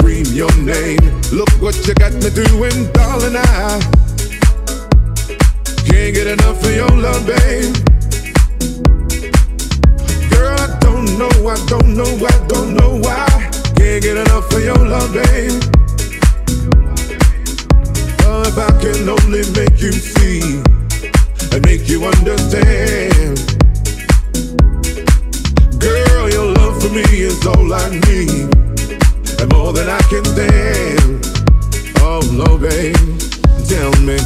Scream your name. Look what you got me doing, darling. I can't get enough of your love, babe. Girl, I don't know, I don't know, I don't know why. Can't get enough of your love, babe. Oh, if I can only make you see and make you understand. Girl, your love for me is all I need, more than I can stand. Oh no, babe, tell me,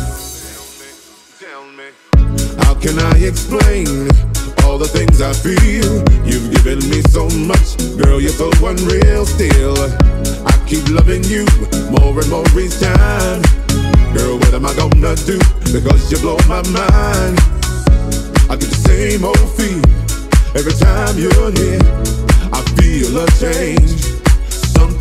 how can I explain all the things I feel? You've given me so much, girl, you're. Still, I keep loving you more and more each time. Girl, what am I gonna do? Because you blow my mind. I get the same old feeling Every time you're here, I feel a change.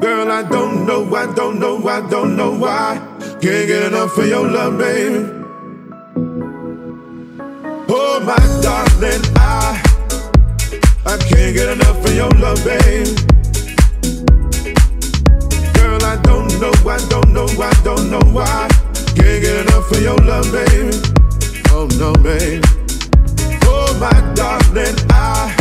Girl, I don't know, I don't know, I don't know why. Can't get enough of your love, babe. Oh, my darling, I I can't get enough of your love, babe. Girl, I don't know, I don't know, I don't know why. Can't get enough of your love, babe. Oh no, babe oh, my darling, I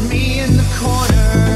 me in the corner.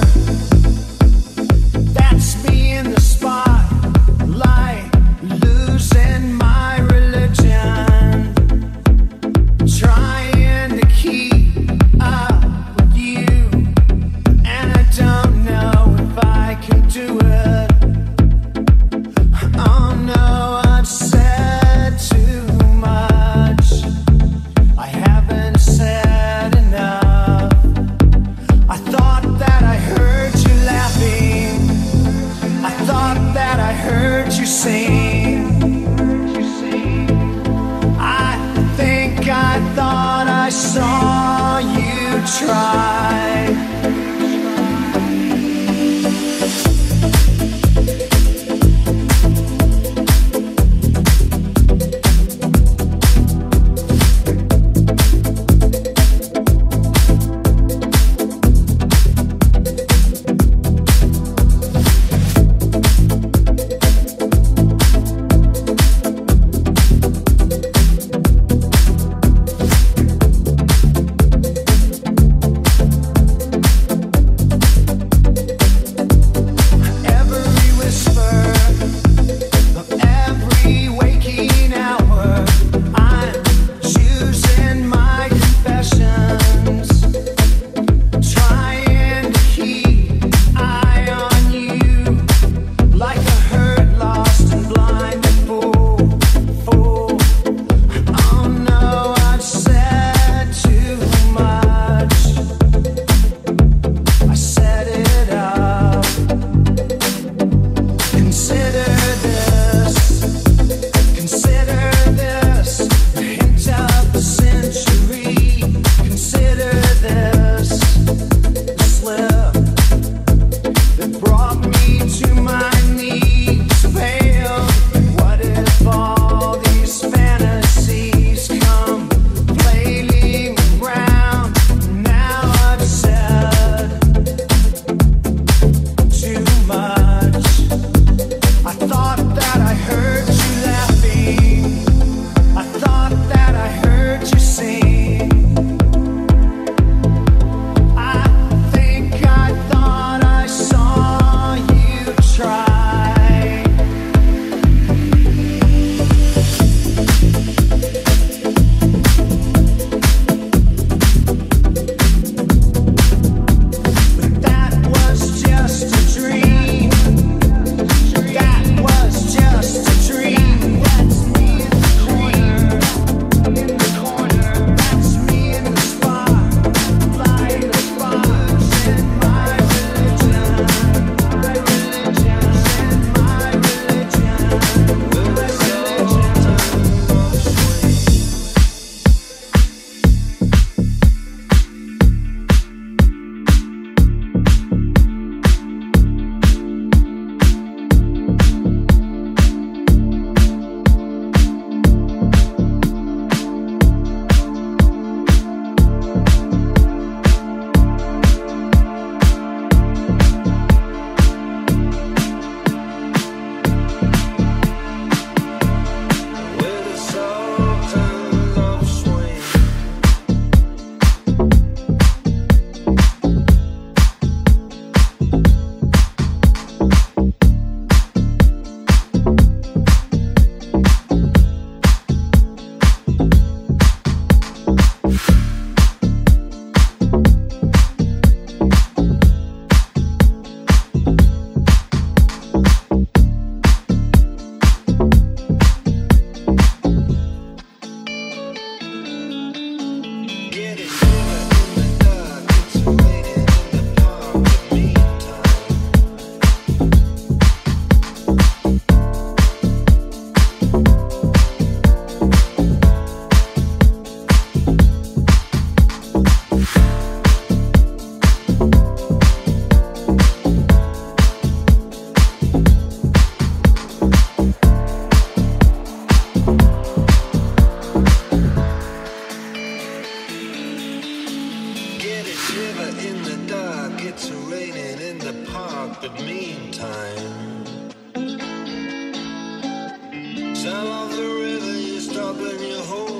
shiver in the dark, it's raining in the park, but meantime. Sound of the river, you stop and you hold.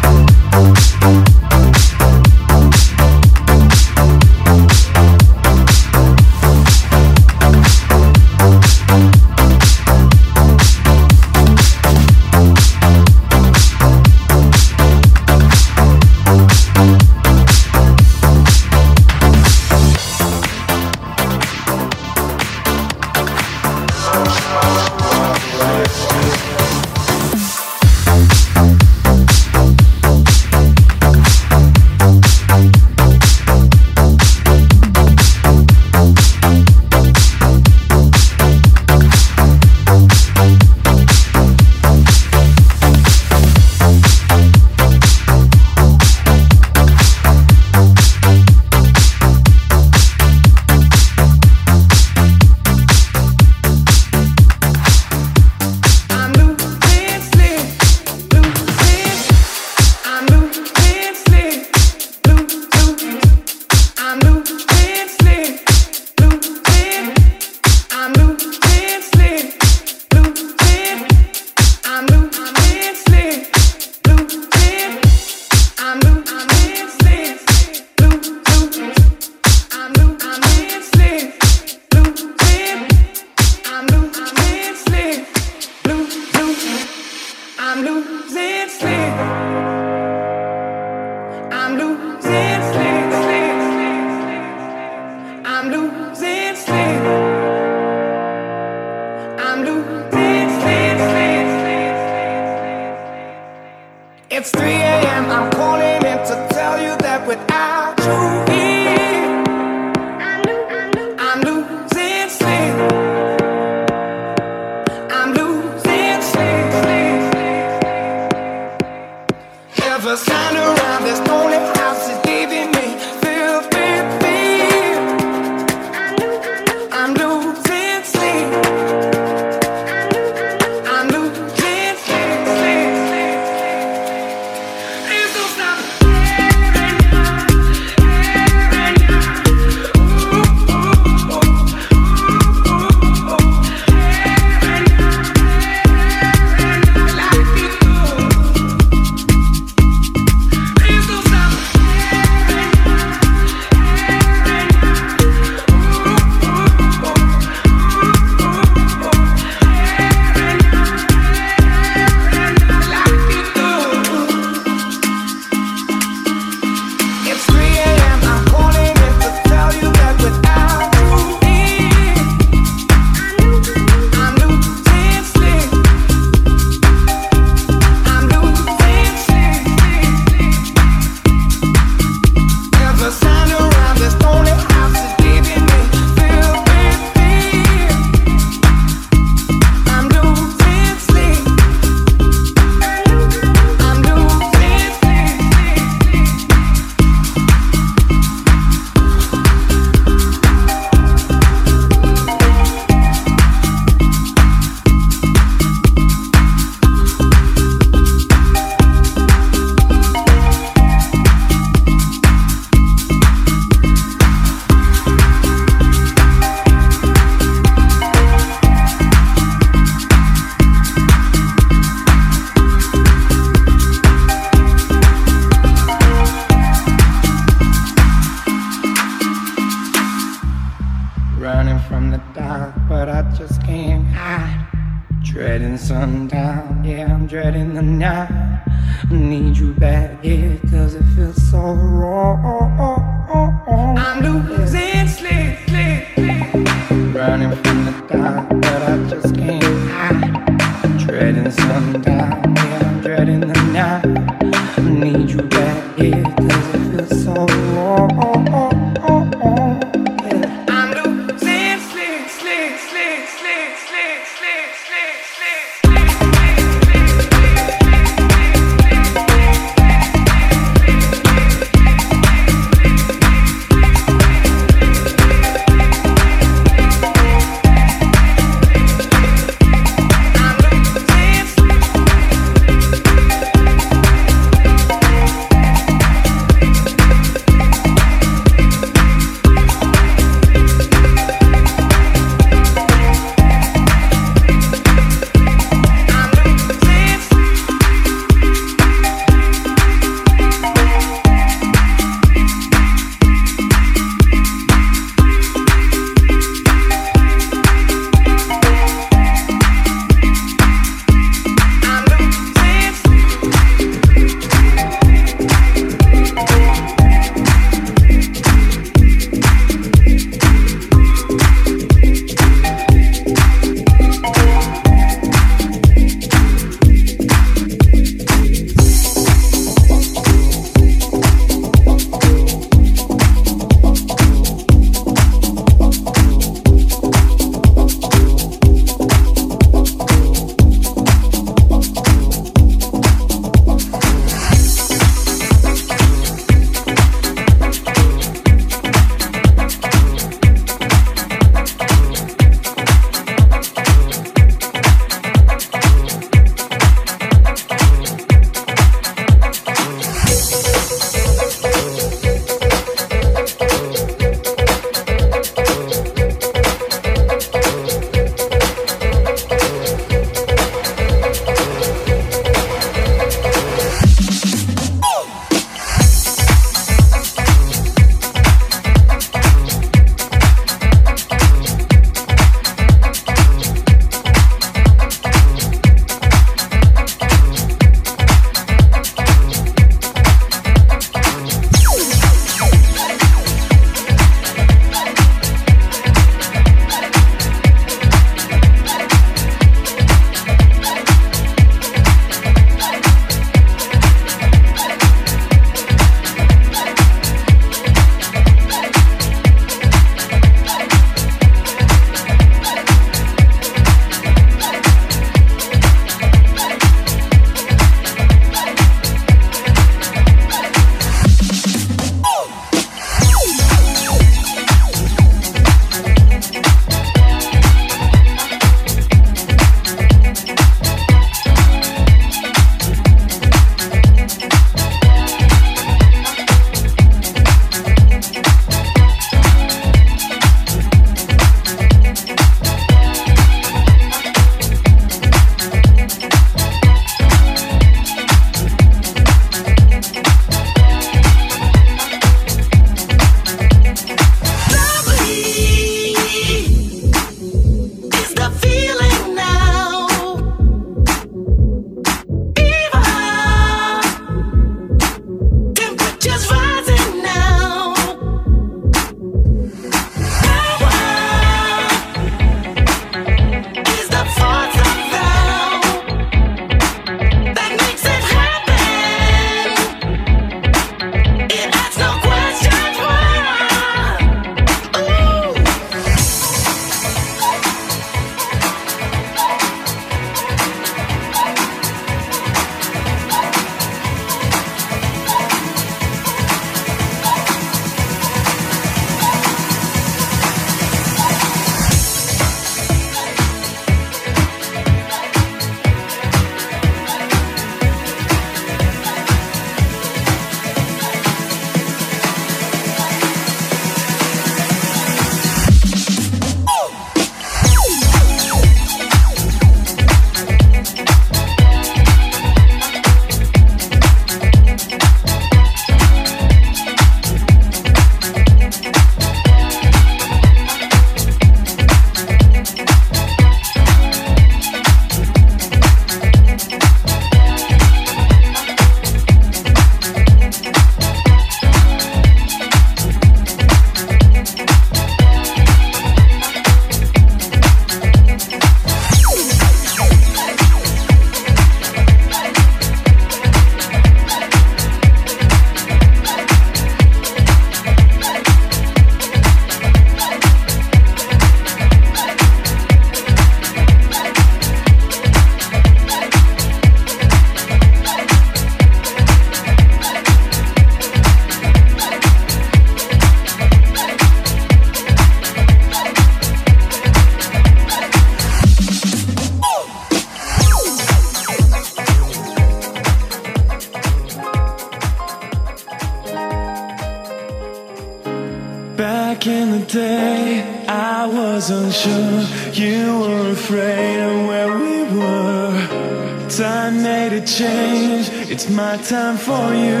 my time for you,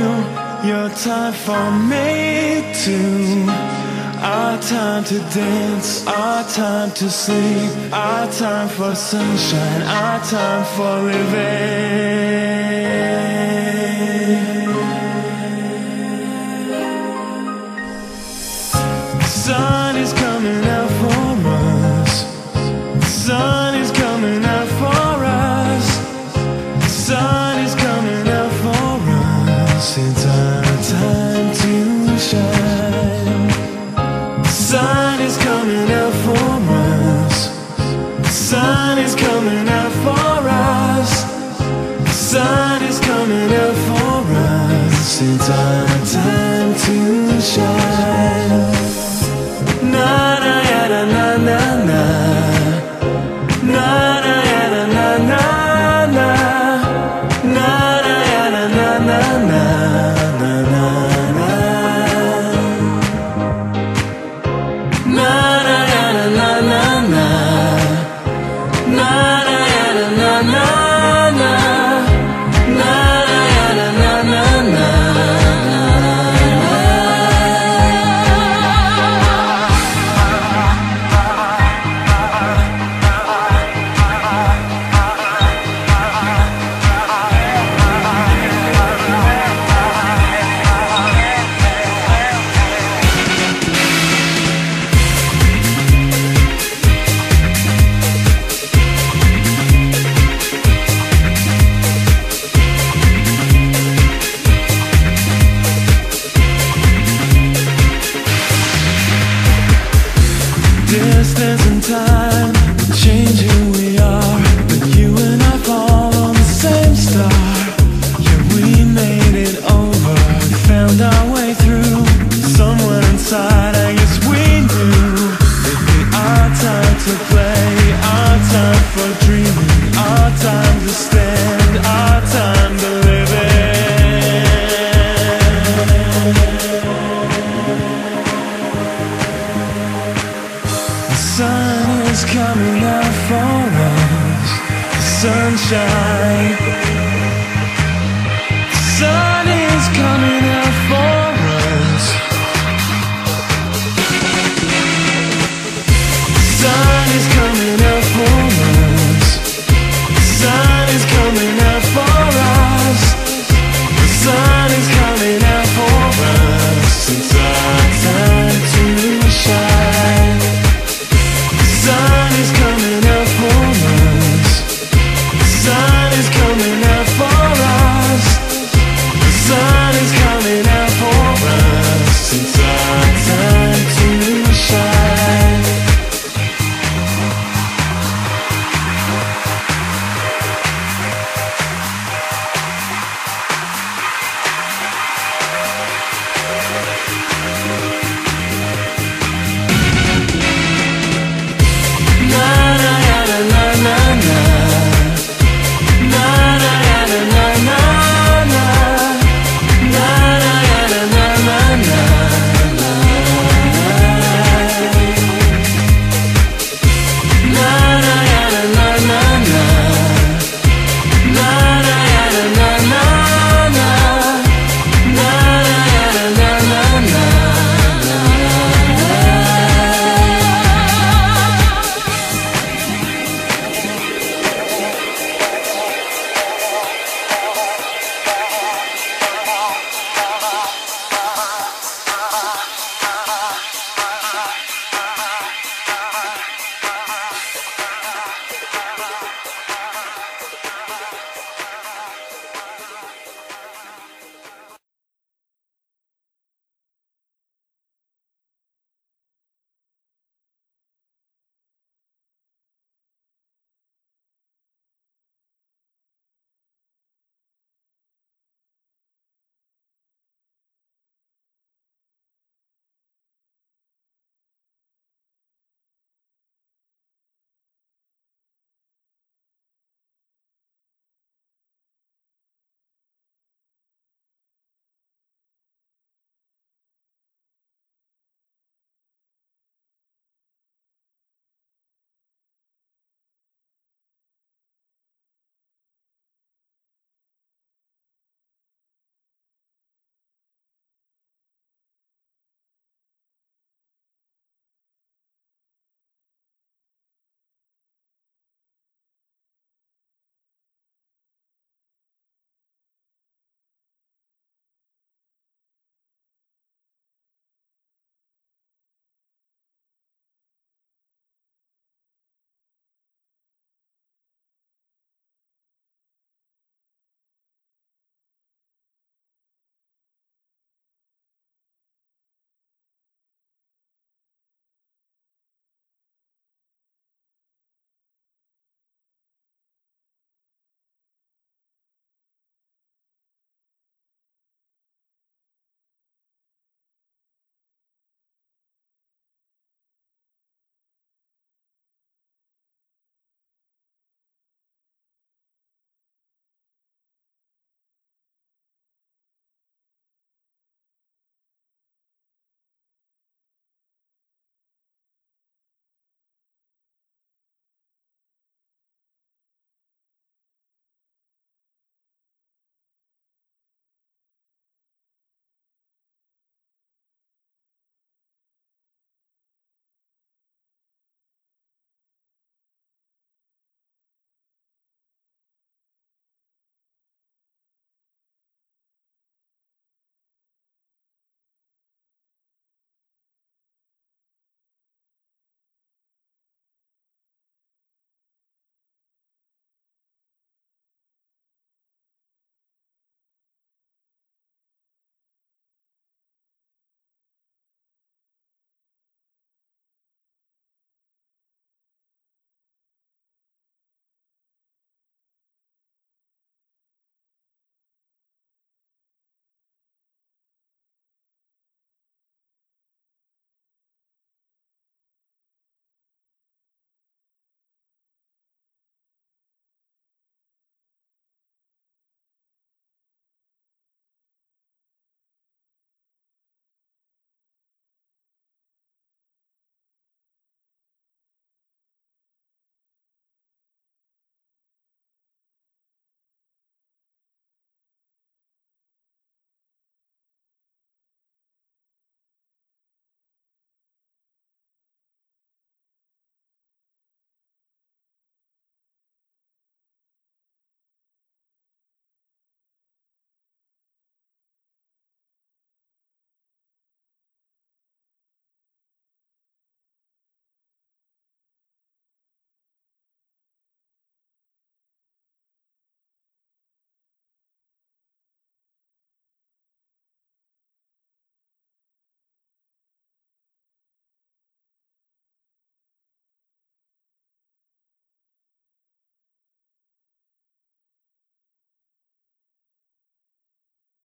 your time for me too. Our time to dance, our time to sleep, our time for sunshine, our time for living.